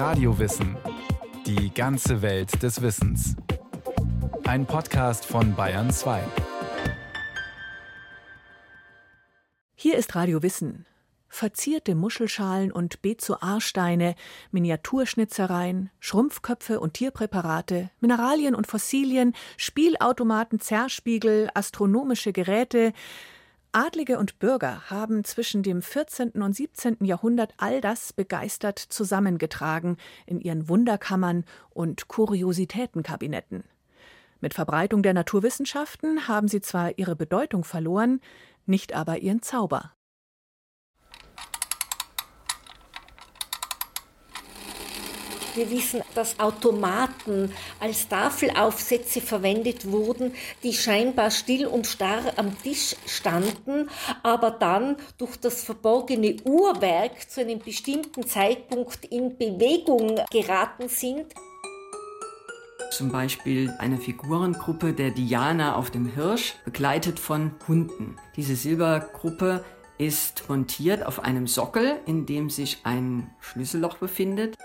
Radiowissen. Die ganze Welt des Wissens. Ein Podcast von Bayern 2. Hier ist Radio Wissen. Verzierte Muschelschalen und Bezoarsteine, Miniaturschnitzereien, Schrumpfköpfe und Tierpräparate, Mineralien und Fossilien, Spielautomaten, Zerspiegel, astronomische Geräte, Adlige und Bürger haben zwischen dem 14. und 17. Jahrhundert all das begeistert zusammengetragen in ihren Wunderkammern und Kuriositätenkabinetten. Mit Verbreitung der Naturwissenschaften haben sie zwar ihre Bedeutung verloren, nicht aber ihren Zauber. Wir wissen, dass Automaten als Tafelaufsätze verwendet wurden, die scheinbar still und starr am Tisch standen, aber dann durch das verborgene Uhrwerk zu einem bestimmten Zeitpunkt in Bewegung geraten sind. Zum Beispiel eine Figurengruppe der Diana auf dem Hirsch, begleitet von Hunden. Diese Silbergruppe ist montiert auf einem Sockel, in dem sich ein Schlüsselloch befindet.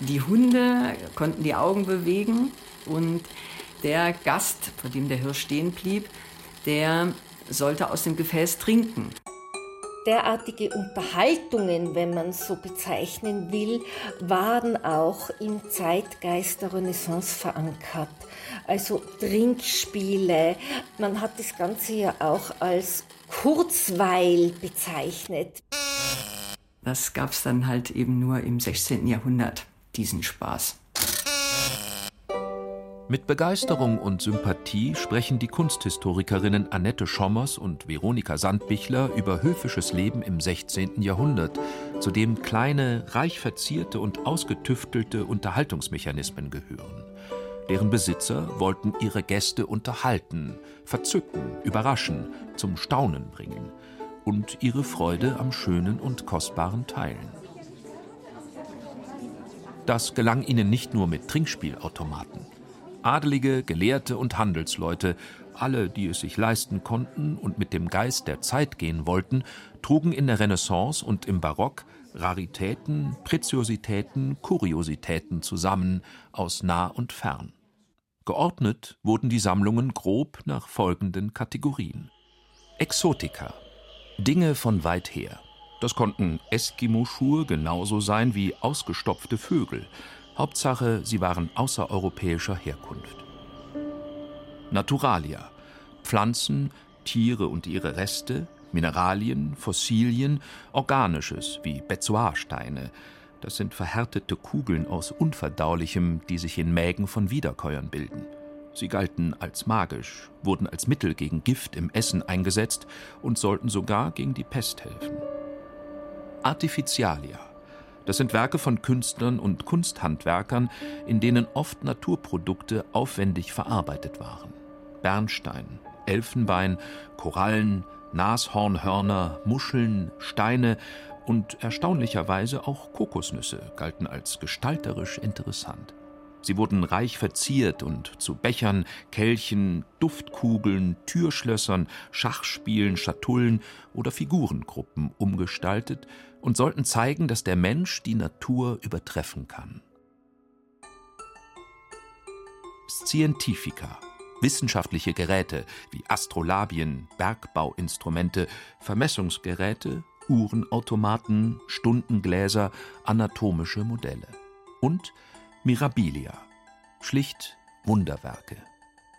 Die Hunde konnten die Augen bewegen und der Gast, vor dem der Hirsch stehen blieb, der sollte aus dem Gefäß trinken. Derartige Unterhaltungen, wenn man so bezeichnen will, waren auch im Zeitgeist der Renaissance verankert. Also Trinkspiele, man hat das Ganze ja auch als Kurzweil bezeichnet. Das gab es dann halt eben nur im 16. Jahrhundert diesen Spaß. Mit Begeisterung und Sympathie sprechen die Kunsthistorikerinnen Annette Schommers und Veronika Sandbichler über höfisches Leben im 16. Jahrhundert, zu dem kleine, reich verzierte und ausgetüftelte Unterhaltungsmechanismen gehören. Deren Besitzer wollten ihre Gäste unterhalten, verzücken, überraschen, zum Staunen bringen und ihre Freude am Schönen und Kostbaren teilen. Das gelang ihnen nicht nur mit Trinkspielautomaten. Adelige, Gelehrte und Handelsleute, alle, die es sich leisten konnten und mit dem Geist der Zeit gehen wollten, trugen in der Renaissance und im Barock Raritäten, Preziositäten, Kuriositäten zusammen aus nah und fern. Geordnet wurden die Sammlungen grob nach folgenden Kategorien: Exotika, Dinge von weit her. Das konnten Eskimo-Schuhe genauso sein wie ausgestopfte Vögel. Hauptsache, sie waren außereuropäischer Herkunft. Naturalia. Pflanzen, Tiere und ihre Reste, Mineralien, Fossilien, Organisches wie Bezoarsteine. Das sind verhärtete Kugeln aus Unverdaulichem, die sich in Mägen von Wiederkäuern bilden. Sie galten als magisch, wurden als Mittel gegen Gift im Essen eingesetzt und sollten sogar gegen die Pest helfen. Artificialia. Das sind Werke von Künstlern und Kunsthandwerkern, in denen oft Naturprodukte aufwendig verarbeitet waren. Bernstein, Elfenbein, Korallen, Nashornhörner, Muscheln, Steine und erstaunlicherweise auch Kokosnüsse galten als gestalterisch interessant. Sie wurden reich verziert und zu Bechern, Kelchen, Duftkugeln, Türschlössern, Schachspielen, Schatullen oder Figurengruppen umgestaltet und sollten zeigen, dass der Mensch die Natur übertreffen kann. Scientifica wissenschaftliche Geräte wie Astrolabien, Bergbauinstrumente, Vermessungsgeräte, Uhrenautomaten, Stundengläser, anatomische Modelle und Mirabilia, schlicht Wunderwerke.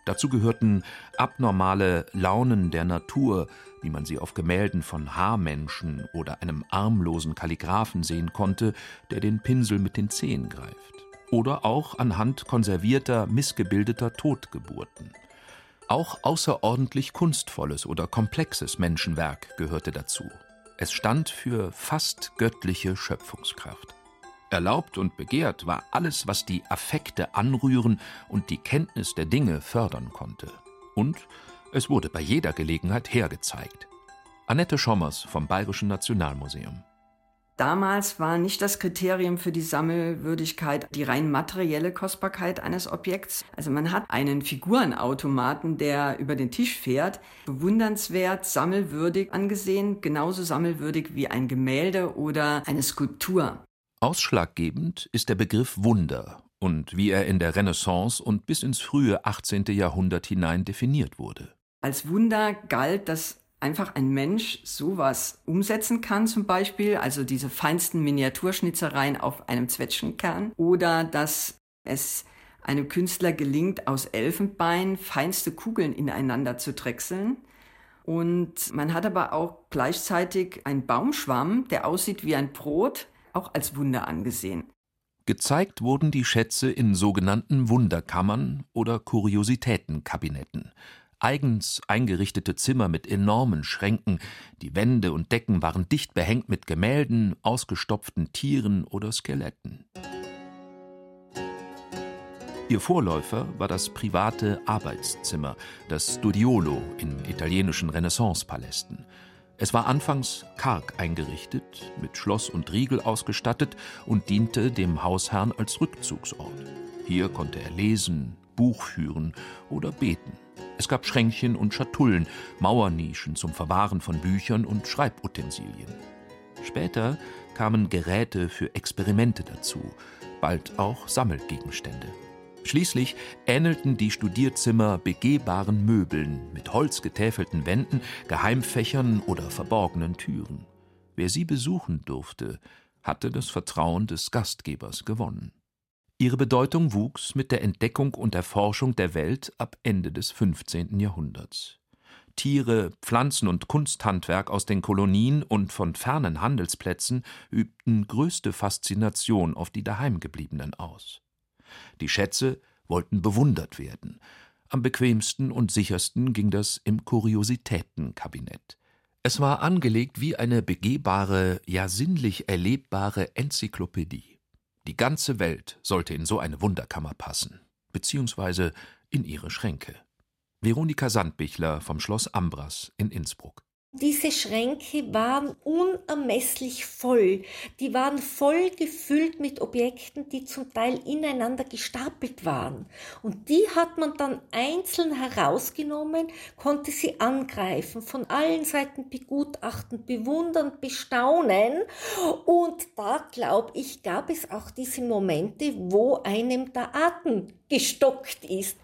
Dazu gehörten abnormale Launen der Natur, wie man sie auf Gemälden von Haarmenschen oder einem armlosen Kalligraphen sehen konnte, der den Pinsel mit den Zehen greift. Oder auch anhand konservierter, missgebildeter Totgeburten. Auch außerordentlich kunstvolles oder komplexes Menschenwerk gehörte dazu. Es stand für fast göttliche Schöpfungskraft. Erlaubt und begehrt war alles, was die Affekte anrühren und die Kenntnis der Dinge fördern konnte. Und es wurde bei jeder Gelegenheit hergezeigt. Annette Schommers vom Bayerischen Nationalmuseum. Damals war nicht das Kriterium für die Sammelwürdigkeit die rein materielle Kostbarkeit eines Objekts. Also man hat einen Figurenautomaten, der über den Tisch fährt, bewundernswert, sammelwürdig angesehen, genauso sammelwürdig wie ein Gemälde oder eine Skulptur. Ausschlaggebend ist der Begriff Wunder und wie er in der Renaissance und bis ins frühe 18. Jahrhundert hinein definiert wurde. Als Wunder galt, dass einfach ein Mensch sowas umsetzen kann, zum Beispiel, also diese feinsten Miniaturschnitzereien auf einem Zwetschgenkern, oder dass es einem Künstler gelingt, aus Elfenbein feinste Kugeln ineinander zu drechseln. Und man hat aber auch gleichzeitig einen Baumschwamm, der aussieht wie ein Brot, auch als Wunder angesehen. Gezeigt wurden die Schätze in sogenannten Wunderkammern oder Kuriositätenkabinetten. Eigens eingerichtete Zimmer mit enormen Schränken, die Wände und Decken waren dicht behängt mit Gemälden, ausgestopften Tieren oder Skeletten. Ihr Vorläufer war das private Arbeitszimmer, das Studiolo in italienischen Renaissancepalästen. Es war anfangs karg eingerichtet, mit Schloss und Riegel ausgestattet und diente dem Hausherrn als Rückzugsort. Hier konnte er lesen, Buch führen oder beten. Es gab Schränkchen und Schatullen, Mauernischen zum Verwahren von Büchern und Schreibutensilien. Später kamen Geräte für Experimente dazu, bald auch Sammelgegenstände. Schließlich ähnelten die Studierzimmer begehbaren Möbeln mit holzgetäfelten Wänden, Geheimfächern oder verborgenen Türen. Wer sie besuchen durfte, hatte das Vertrauen des Gastgebers gewonnen. Ihre Bedeutung wuchs mit der Entdeckung und Erforschung der Welt ab Ende des 15. Jahrhunderts. Tiere, Pflanzen und Kunsthandwerk aus den Kolonien und von fernen Handelsplätzen übten größte Faszination auf die Daheimgebliebenen aus. Die Schätze wollten bewundert werden. Am bequemsten und sichersten ging das im Kuriositätenkabinett. Es war angelegt wie eine begehbare, ja sinnlich erlebbare Enzyklopädie. Die ganze Welt sollte in so eine Wunderkammer passen, beziehungsweise in ihre Schränke. Veronika Sandbichler vom Schloss Ambras in Innsbruck. Diese Schränke waren unermesslich voll. Die waren voll gefüllt mit Objekten, die zum Teil ineinander gestapelt waren. Und die hat man dann einzeln herausgenommen, konnte sie angreifen, von allen Seiten begutachten, bewundern, bestaunen. Und da, glaube ich, gab es auch diese Momente, wo einem der Atem gestockt ist.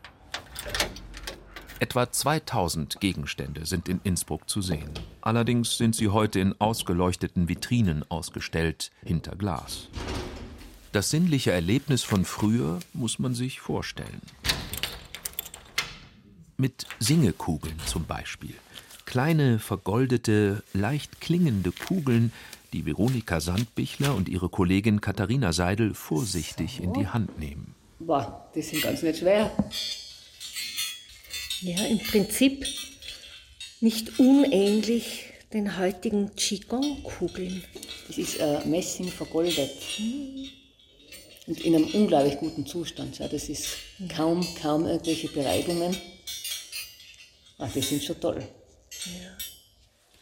Etwa 2000 Gegenstände sind in Innsbruck zu sehen. Allerdings sind sie heute in ausgeleuchteten Vitrinen ausgestellt, hinter Glas. Das sinnliche Erlebnis von früher muss man sich vorstellen. Mit Singekugeln zum Beispiel. Kleine, vergoldete, leicht klingende Kugeln, die Veronika Sandbichler und ihre Kollegin Katharina Seidel vorsichtig in die Hand nehmen. Boah, die sind ganz nicht schwer. Ja, im Prinzip nicht unähnlich den heutigen Qigong-Kugeln. Das ist äh, Messing vergoldet. Und in einem unglaublich guten Zustand. Ja, das ist kaum, kaum irgendwelche Bereibungen. Ach, die sind schon toll. Ja.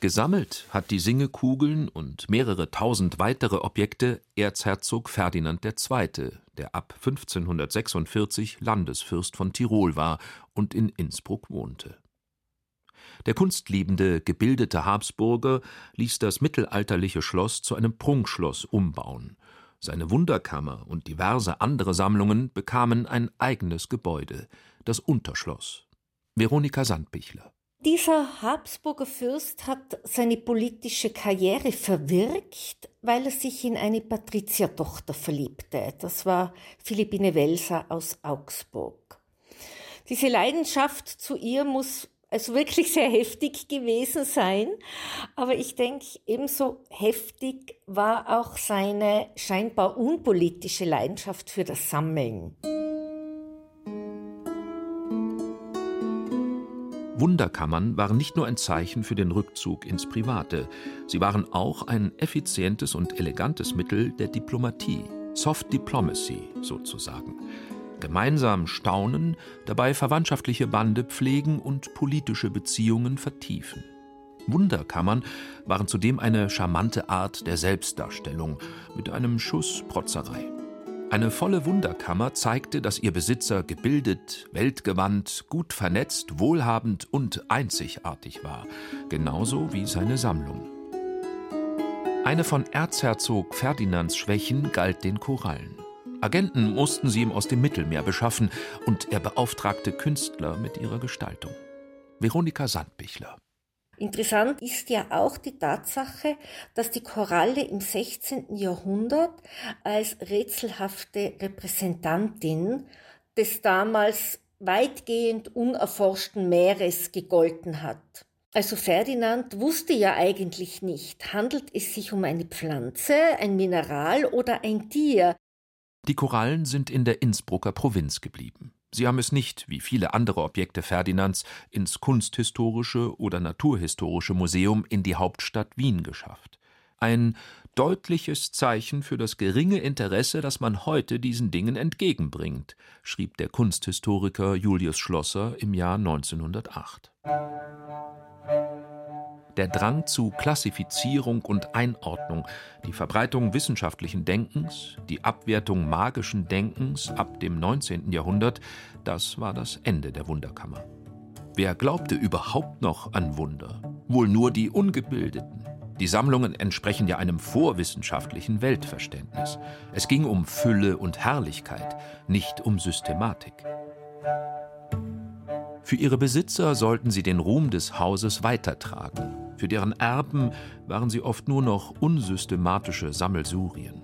Gesammelt hat die Singekugeln und mehrere tausend weitere Objekte Erzherzog Ferdinand II., der ab 1546 Landesfürst von Tirol war und in Innsbruck wohnte. Der kunstliebende, gebildete Habsburger ließ das mittelalterliche Schloss zu einem Prunkschloss umbauen. Seine Wunderkammer und diverse andere Sammlungen bekamen ein eigenes Gebäude, das Unterschloss. Veronika Sandbichler dieser Habsburger Fürst hat seine politische Karriere verwirkt, weil er sich in eine Patriziertochter verliebte. Das war Philippine Welser aus Augsburg. Diese Leidenschaft zu ihr muss also wirklich sehr heftig gewesen sein, aber ich denke, ebenso heftig war auch seine scheinbar unpolitische Leidenschaft für das Sammeln. Wunderkammern waren nicht nur ein Zeichen für den Rückzug ins Private, sie waren auch ein effizientes und elegantes Mittel der Diplomatie, Soft Diplomacy sozusagen. Gemeinsam staunen, dabei verwandtschaftliche Bande pflegen und politische Beziehungen vertiefen. Wunderkammern waren zudem eine charmante Art der Selbstdarstellung mit einem Schuss Protzerei. Eine volle Wunderkammer zeigte, dass ihr Besitzer gebildet, weltgewandt, gut vernetzt, wohlhabend und einzigartig war, genauso wie seine Sammlung. Eine von Erzherzog Ferdinands Schwächen galt den Korallen. Agenten mussten sie ihm aus dem Mittelmeer beschaffen und er beauftragte Künstler mit ihrer Gestaltung. Veronika Sandbichler. Interessant ist ja auch die Tatsache, dass die Koralle im 16. Jahrhundert als rätselhafte Repräsentantin des damals weitgehend unerforschten Meeres gegolten hat. Also Ferdinand wusste ja eigentlich nicht, handelt es sich um eine Pflanze, ein Mineral oder ein Tier. Die Korallen sind in der Innsbrucker Provinz geblieben. Sie haben es nicht, wie viele andere Objekte Ferdinands, ins Kunsthistorische oder Naturhistorische Museum in die Hauptstadt Wien geschafft. Ein deutliches Zeichen für das geringe Interesse, das man heute diesen Dingen entgegenbringt, schrieb der Kunsthistoriker Julius Schlosser im Jahr 1908. Der Drang zu Klassifizierung und Einordnung, die Verbreitung wissenschaftlichen Denkens, die Abwertung magischen Denkens ab dem 19. Jahrhundert, das war das Ende der Wunderkammer. Wer glaubte überhaupt noch an Wunder? Wohl nur die Ungebildeten. Die Sammlungen entsprechen ja einem vorwissenschaftlichen Weltverständnis. Es ging um Fülle und Herrlichkeit, nicht um Systematik. Für ihre Besitzer sollten sie den Ruhm des Hauses weitertragen. Für deren Erben waren sie oft nur noch unsystematische Sammelsurien.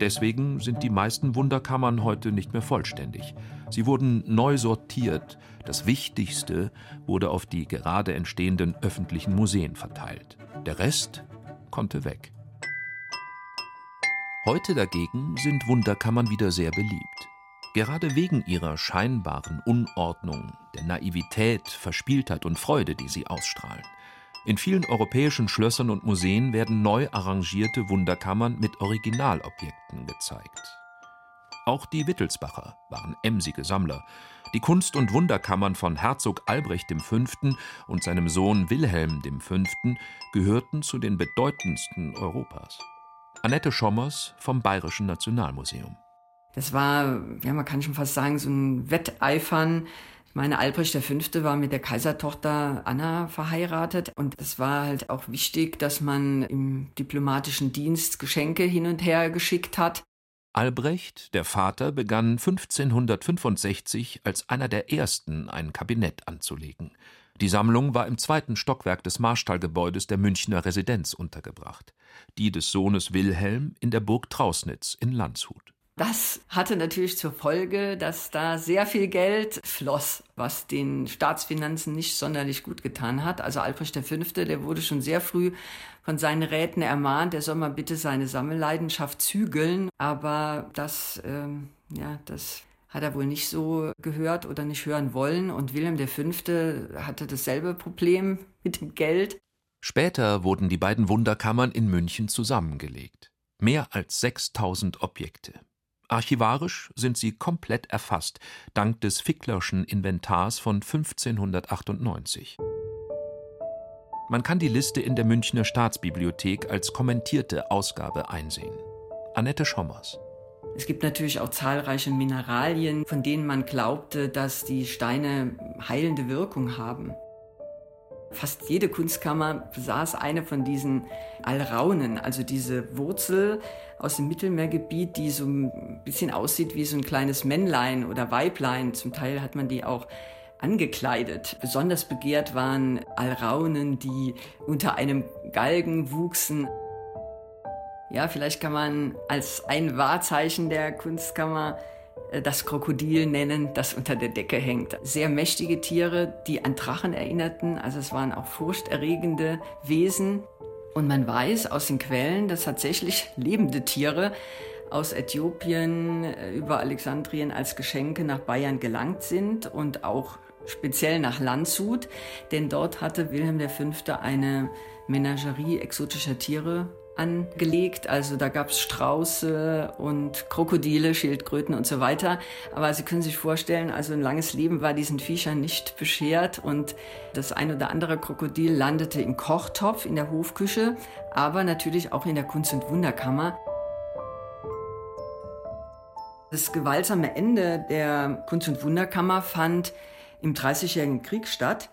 Deswegen sind die meisten Wunderkammern heute nicht mehr vollständig. Sie wurden neu sortiert. Das Wichtigste wurde auf die gerade entstehenden öffentlichen Museen verteilt. Der Rest konnte weg. Heute dagegen sind Wunderkammern wieder sehr beliebt. Gerade wegen ihrer scheinbaren Unordnung, der Naivität, Verspieltheit und Freude, die sie ausstrahlen. In vielen europäischen Schlössern und Museen werden neu arrangierte Wunderkammern mit Originalobjekten gezeigt. Auch die Wittelsbacher waren emsige Sammler. Die Kunst- und Wunderkammern von Herzog Albrecht V. und seinem Sohn Wilhelm V. gehörten zu den bedeutendsten Europas. Annette Schommers vom Bayerischen Nationalmuseum. Das war, ja, man kann schon fast sagen, so ein Wetteifern meine, Albrecht V. war mit der Kaisertochter Anna verheiratet und es war halt auch wichtig, dass man im diplomatischen Dienst Geschenke hin und her geschickt hat. Albrecht, der Vater, begann 1565 als einer der ersten ein Kabinett anzulegen. Die Sammlung war im zweiten Stockwerk des Marstallgebäudes der Münchner Residenz untergebracht, die des Sohnes Wilhelm in der Burg Trausnitz in Landshut. Das hatte natürlich zur Folge, dass da sehr viel Geld floss, was den Staatsfinanzen nicht sonderlich gut getan hat. Also Albrecht V., der wurde schon sehr früh von seinen Räten ermahnt, er soll mal bitte seine Sammelleidenschaft zügeln. Aber das, ähm, ja, das hat er wohl nicht so gehört oder nicht hören wollen. Und Wilhelm V. hatte dasselbe Problem mit dem Geld. Später wurden die beiden Wunderkammern in München zusammengelegt. Mehr als 6000 Objekte. Archivarisch sind sie komplett erfasst, dank des Ficklerschen Inventars von 1598. Man kann die Liste in der Münchner Staatsbibliothek als kommentierte Ausgabe einsehen. Annette Schommers. Es gibt natürlich auch zahlreiche Mineralien, von denen man glaubte, dass die Steine heilende Wirkung haben. Fast jede Kunstkammer besaß eine von diesen Alraunen, also diese Wurzel aus dem Mittelmeergebiet, die so ein bisschen aussieht wie so ein kleines Männlein oder Weiblein. Zum Teil hat man die auch angekleidet. Besonders begehrt waren Alraunen, die unter einem Galgen wuchsen. Ja, vielleicht kann man als ein Wahrzeichen der Kunstkammer das Krokodil nennen, das unter der Decke hängt. Sehr mächtige Tiere, die an Drachen erinnerten, also es waren auch furchterregende Wesen. Und man weiß aus den Quellen, dass tatsächlich lebende Tiere aus Äthiopien äh, über Alexandrien als Geschenke nach Bayern gelangt sind und auch speziell nach Landshut, denn dort hatte Wilhelm V. eine Menagerie exotischer Tiere angelegt. Also da gab es Strauße und Krokodile, Schildkröten und so weiter. Aber Sie können sich vorstellen, also ein langes Leben war diesen Viechern nicht beschert und das ein oder andere Krokodil landete im Kochtopf in der Hofküche, aber natürlich auch in der Kunst- und Wunderkammer. Das gewaltsame Ende der Kunst- und Wunderkammer fand im Dreißigjährigen Krieg statt.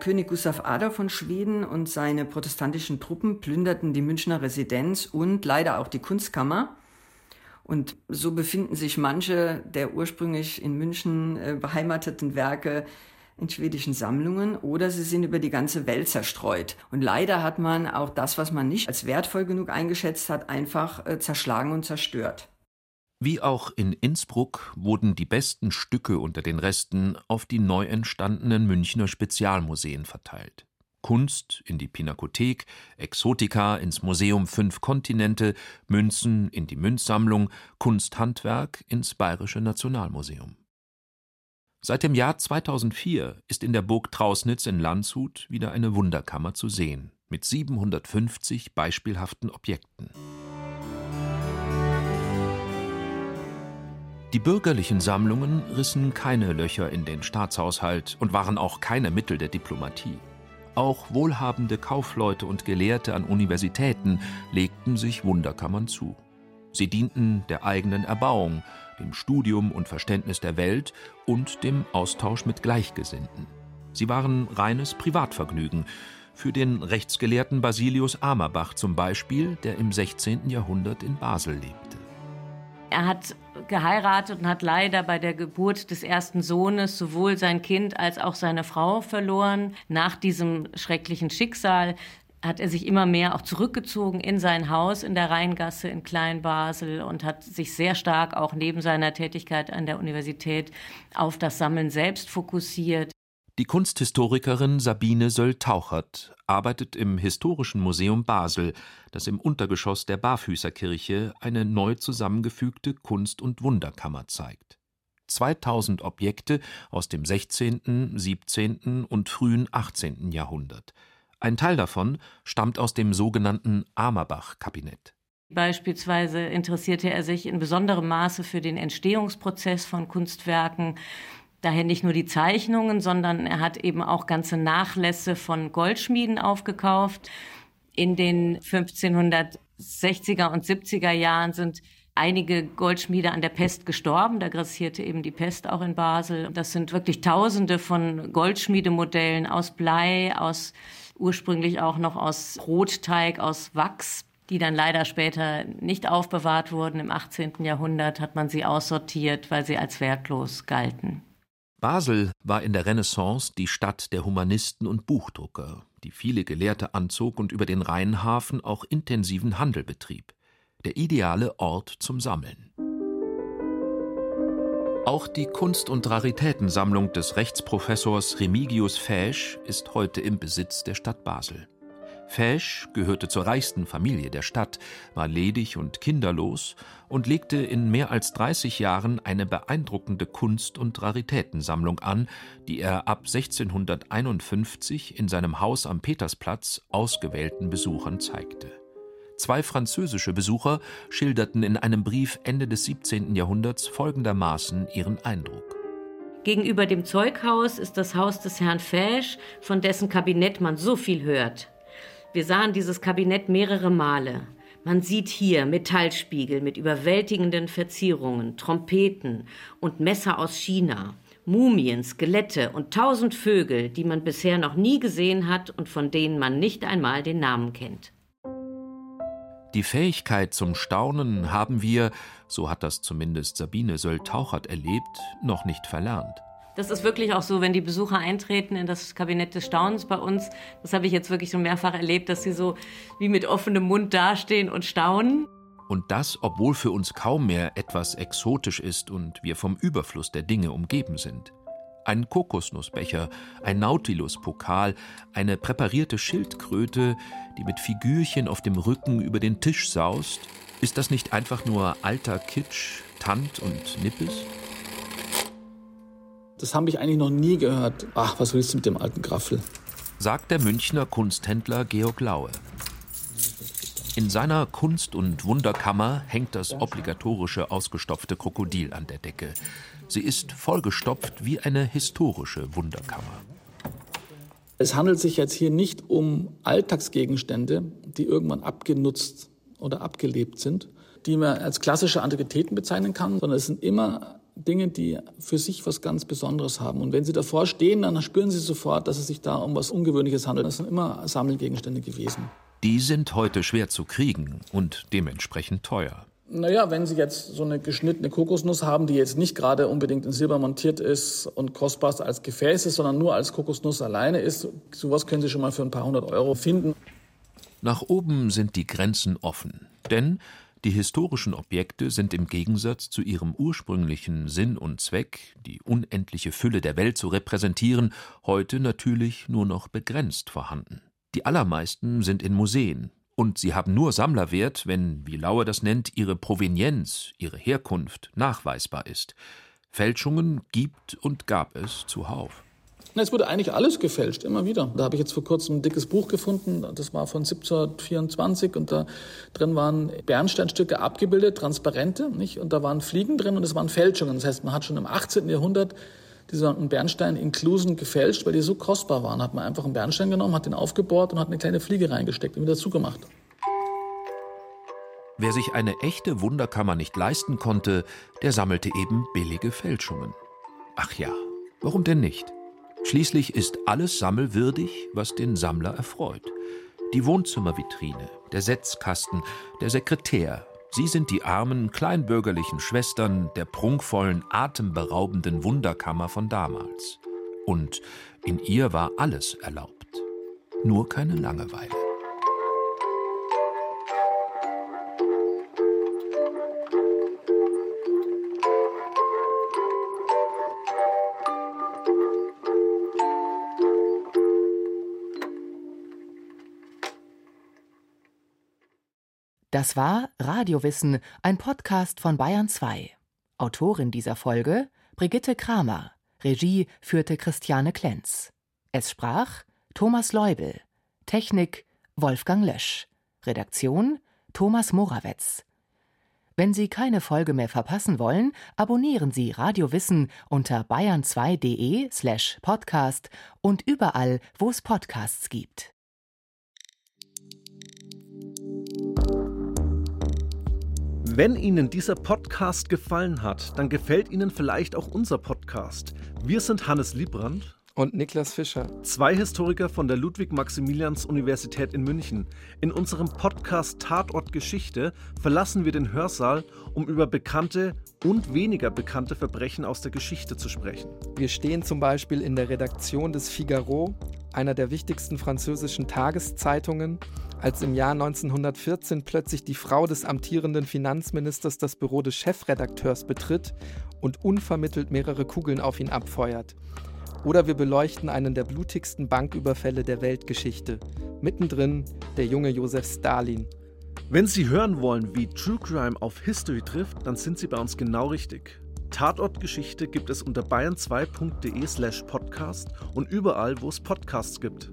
König Gustav Adolf von Schweden und seine protestantischen Truppen plünderten die Münchner Residenz und leider auch die Kunstkammer. Und so befinden sich manche der ursprünglich in München äh, beheimateten Werke in schwedischen Sammlungen oder sie sind über die ganze Welt zerstreut. Und leider hat man auch das, was man nicht als wertvoll genug eingeschätzt hat, einfach äh, zerschlagen und zerstört. Wie auch in Innsbruck wurden die besten Stücke unter den Resten auf die neu entstandenen Münchner Spezialmuseen verteilt. Kunst in die Pinakothek, Exotika ins Museum Fünf Kontinente, Münzen in die Münzsammlung, Kunsthandwerk ins Bayerische Nationalmuseum. Seit dem Jahr 2004 ist in der Burg Trausnitz in Landshut wieder eine Wunderkammer zu sehen, mit 750 beispielhaften Objekten. Die bürgerlichen Sammlungen rissen keine Löcher in den Staatshaushalt und waren auch keine Mittel der Diplomatie. Auch wohlhabende Kaufleute und Gelehrte an Universitäten legten sich Wunderkammern zu. Sie dienten der eigenen Erbauung, dem Studium und Verständnis der Welt und dem Austausch mit Gleichgesinnten. Sie waren reines Privatvergnügen, für den Rechtsgelehrten Basilius Amerbach zum Beispiel, der im 16. Jahrhundert in Basel lebte. Er hat geheiratet und hat leider bei der Geburt des ersten Sohnes sowohl sein Kind als auch seine Frau verloren. Nach diesem schrecklichen Schicksal hat er sich immer mehr auch zurückgezogen in sein Haus in der Rheingasse in Kleinbasel und hat sich sehr stark auch neben seiner Tätigkeit an der Universität auf das Sammeln selbst fokussiert. Die Kunsthistorikerin Sabine Söll-Tauchert arbeitet im Historischen Museum Basel, das im Untergeschoss der Barfüßerkirche eine neu zusammengefügte Kunst- und Wunderkammer zeigt. 2000 Objekte aus dem 16., 17. und frühen 18. Jahrhundert. Ein Teil davon stammt aus dem sogenannten Amerbach-Kabinett. Beispielsweise interessierte er sich in besonderem Maße für den Entstehungsprozess von Kunstwerken, daher nicht nur die Zeichnungen, sondern er hat eben auch ganze Nachlässe von Goldschmieden aufgekauft. In den 1560er und 70er Jahren sind einige Goldschmiede an der Pest gestorben. Da grassierte eben die Pest auch in Basel. Das sind wirklich Tausende von Goldschmiedemodellen aus Blei, aus ursprünglich auch noch aus Rotteig, aus Wachs die dann leider später nicht aufbewahrt wurden. Im 18. Jahrhundert hat man sie aussortiert, weil sie als wertlos galten. Basel war in der Renaissance die Stadt der Humanisten und Buchdrucker, die viele Gelehrte anzog und über den Rheinhafen auch intensiven Handel betrieb. Der ideale Ort zum Sammeln. Auch die Kunst- und Raritätensammlung des Rechtsprofessors Remigius Fäsch ist heute im Besitz der Stadt Basel. Fesch gehörte zur reichsten Familie der Stadt, war ledig und kinderlos und legte in mehr als 30 Jahren eine beeindruckende Kunst- und Raritätensammlung an, die er ab 1651 in seinem Haus am Petersplatz ausgewählten Besuchern zeigte. Zwei französische Besucher schilderten in einem Brief Ende des 17. Jahrhunderts folgendermaßen ihren Eindruck. Gegenüber dem Zeughaus ist das Haus des Herrn Fesch, von dessen Kabinett man so viel hört. Wir sahen dieses Kabinett mehrere Male. Man sieht hier Metallspiegel mit überwältigenden Verzierungen, Trompeten und Messer aus China, Mumien, Skelette und tausend Vögel, die man bisher noch nie gesehen hat und von denen man nicht einmal den Namen kennt. Die Fähigkeit zum Staunen haben wir, so hat das zumindest Sabine Söll-Tauchert erlebt, noch nicht verlernt. Das ist wirklich auch so, wenn die Besucher eintreten in das Kabinett des Staunens bei uns. Das habe ich jetzt wirklich schon mehrfach erlebt, dass sie so wie mit offenem Mund dastehen und staunen. Und das, obwohl für uns kaum mehr etwas exotisch ist und wir vom Überfluss der Dinge umgeben sind. Ein Kokosnussbecher, ein Nautiluspokal, eine präparierte Schildkröte, die mit Figürchen auf dem Rücken über den Tisch saust. Ist das nicht einfach nur alter Kitsch, Tant und Nippes? Das habe ich eigentlich noch nie gehört. Ach, was willst du mit dem alten Graffel? Sagt der Münchner Kunsthändler Georg Laue. In seiner Kunst- und Wunderkammer hängt das obligatorische ausgestopfte Krokodil an der Decke. Sie ist vollgestopft wie eine historische Wunderkammer. Es handelt sich jetzt hier nicht um Alltagsgegenstände, die irgendwann abgenutzt oder abgelebt sind, die man als klassische Antiquitäten bezeichnen kann, sondern es sind immer Dinge, die für sich was ganz Besonderes haben. Und wenn sie davor stehen, dann spüren sie sofort, dass es sich da um was Ungewöhnliches handelt. Das sind immer Sammelgegenstände gewesen. Die sind heute schwer zu kriegen und dementsprechend teuer. Naja, wenn Sie jetzt so eine geschnittene Kokosnuss haben, die jetzt nicht gerade unbedingt in Silber montiert ist und kostbar als Gefäß ist, sondern nur als Kokosnuss alleine ist, sowas können Sie schon mal für ein paar hundert Euro finden. Nach oben sind die Grenzen offen, denn die historischen Objekte sind im Gegensatz zu ihrem ursprünglichen Sinn und Zweck, die unendliche Fülle der Welt zu repräsentieren, heute natürlich nur noch begrenzt vorhanden. Die allermeisten sind in Museen, und sie haben nur Sammlerwert, wenn, wie Lauer das nennt, ihre Provenienz, ihre Herkunft nachweisbar ist. Fälschungen gibt und gab es zuhauf. Es wurde eigentlich alles gefälscht, immer wieder. Da habe ich jetzt vor kurzem ein dickes Buch gefunden, das war von 1724 und da drin waren Bernsteinstücke abgebildet, transparente, nicht? Und da waren Fliegen drin und es waren Fälschungen. Das heißt, man hat schon im 18. Jahrhundert diese Bernstein-Inklusen gefälscht, weil die so kostbar waren. Hat man einfach einen Bernstein genommen, hat den aufgebohrt und hat eine kleine Fliege reingesteckt und wieder zugemacht. Wer sich eine echte Wunderkammer nicht leisten konnte, der sammelte eben billige Fälschungen. Ach ja, warum denn nicht? Schließlich ist alles sammelwürdig, was den Sammler erfreut. Die Wohnzimmervitrine, der Setzkasten, der Sekretär, sie sind die armen, kleinbürgerlichen Schwestern der prunkvollen, atemberaubenden Wunderkammer von damals. Und in ihr war alles erlaubt, nur keine Langeweile. Das war Radiowissen, ein Podcast von Bayern 2. Autorin dieser Folge Brigitte Kramer. Regie führte Christiane Klenz. Es sprach Thomas Leubel. Technik Wolfgang Lösch. Redaktion Thomas Morawetz. Wenn Sie keine Folge mehr verpassen wollen, abonnieren Sie Radio Wissen unter bayern2.de slash podcast und überall, wo es Podcasts gibt. Wenn Ihnen dieser Podcast gefallen hat, dann gefällt Ihnen vielleicht auch unser Podcast. Wir sind Hannes Liebrand und Niklas Fischer. Zwei Historiker von der Ludwig-Maximilians-Universität in München. In unserem Podcast Tatort Geschichte verlassen wir den Hörsaal, um über bekannte und weniger bekannte Verbrechen aus der Geschichte zu sprechen. Wir stehen zum Beispiel in der Redaktion des Figaro, einer der wichtigsten französischen Tageszeitungen, als im Jahr 1914 plötzlich die Frau des amtierenden Finanzministers das Büro des Chefredakteurs betritt und unvermittelt mehrere Kugeln auf ihn abfeuert. Oder wir beleuchten einen der blutigsten Banküberfälle der Weltgeschichte. Mittendrin der junge Josef Stalin. Wenn Sie hören wollen, wie True Crime auf History trifft, dann sind Sie bei uns genau richtig. Tatortgeschichte gibt es unter bayern2.de slash podcast und überall, wo es Podcasts gibt.